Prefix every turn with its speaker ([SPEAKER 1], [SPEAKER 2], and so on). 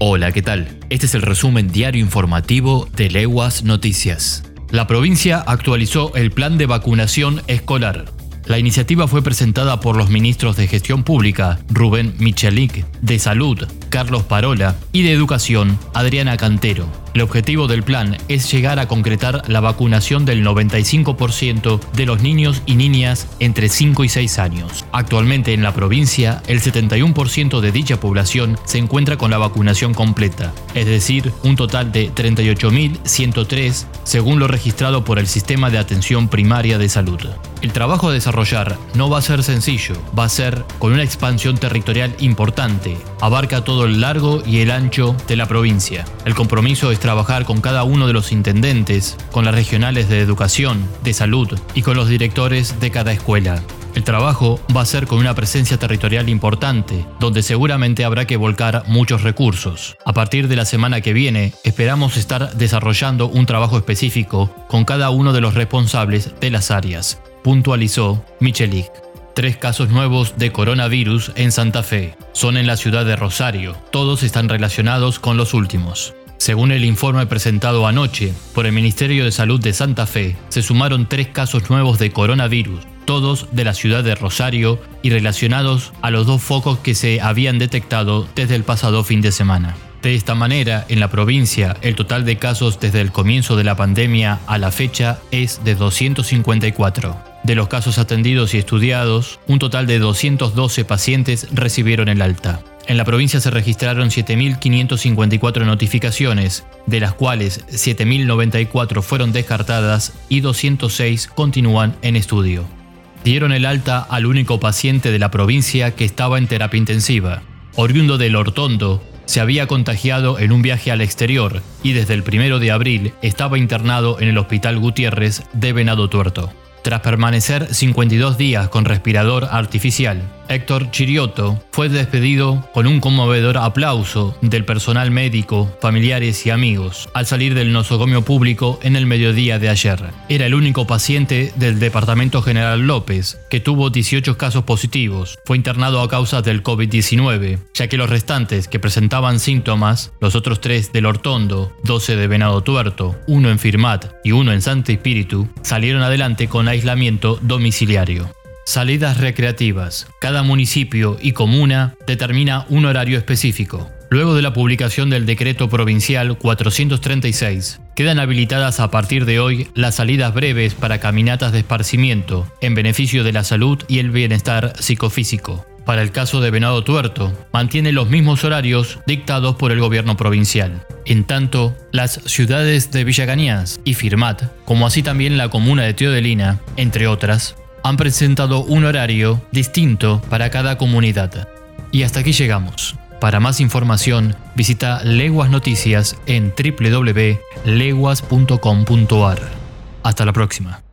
[SPEAKER 1] Hola, ¿qué tal? Este es el resumen diario informativo de Leguas Noticias. La provincia actualizó el plan de vacunación escolar. La iniciativa fue presentada por los ministros de Gestión Pública, Rubén Michelic, de Salud, Carlos Parola, y de Educación, Adriana Cantero. El objetivo del plan es llegar a concretar la vacunación del 95% de los niños y niñas entre 5 y 6 años. Actualmente en la provincia, el 71% de dicha población se encuentra con la vacunación completa, es decir, un total de 38.103 según lo registrado por el Sistema de Atención Primaria de Salud. El trabajo a desarrollar no va a ser sencillo, va a ser con una expansión territorial importante, abarca todo el largo y el ancho de la provincia. El compromiso es trabajar con cada uno de los intendentes, con las regionales de educación, de salud y con los directores de cada escuela. El trabajo va a ser con una presencia territorial importante, donde seguramente habrá que volcar muchos recursos. A partir de la semana que viene, esperamos estar desarrollando un trabajo específico con cada uno de los responsables de las áreas, puntualizó Michelik. Tres casos nuevos de coronavirus en Santa Fe. Son en la ciudad de Rosario. Todos están relacionados con los últimos. Según el informe presentado anoche por el Ministerio de Salud de Santa Fe, se sumaron tres casos nuevos de coronavirus, todos de la ciudad de Rosario y relacionados a los dos focos que se habían detectado desde el pasado fin de semana. De esta manera, en la provincia, el total de casos desde el comienzo de la pandemia a la fecha es de 254. De los casos atendidos y estudiados, un total de 212 pacientes recibieron el alta. En la provincia se registraron 7.554 notificaciones, de las cuales 7.094 fueron descartadas y 206 continúan en estudio. Dieron el alta al único paciente de la provincia que estaba en terapia intensiva. Oriundo del Hortondo, se había contagiado en un viaje al exterior y desde el primero de abril estaba internado en el Hospital Gutiérrez de Venado Tuerto. Tras permanecer 52 días con respirador artificial, Héctor Chirioto fue despedido con un conmovedor aplauso del personal médico, familiares y amigos al salir del nosocomio público en el mediodía de ayer. Era el único paciente del Departamento General López que tuvo 18 casos positivos. Fue internado a causa del COVID-19, ya que los restantes que presentaban síntomas, los otros tres del Hortondo, 12 de Venado Tuerto, uno en Firmat y uno en Santo Espíritu, salieron adelante con aislamiento domiciliario. Salidas recreativas. Cada municipio y comuna determina un horario específico. Luego de la publicación del decreto provincial 436, quedan habilitadas a partir de hoy las salidas breves para caminatas de esparcimiento, en beneficio de la salud y el bienestar psicofísico. Para el caso de Venado Tuerto, mantiene los mismos horarios dictados por el gobierno provincial. En tanto, las ciudades de Villaganías y Firmat, como así también la comuna de Teodelina, entre otras, han presentado un horario distinto para cada comunidad. Y hasta aquí llegamos. Para más información, visita Leguas Noticias en www.leguas.com.ar. Hasta la próxima.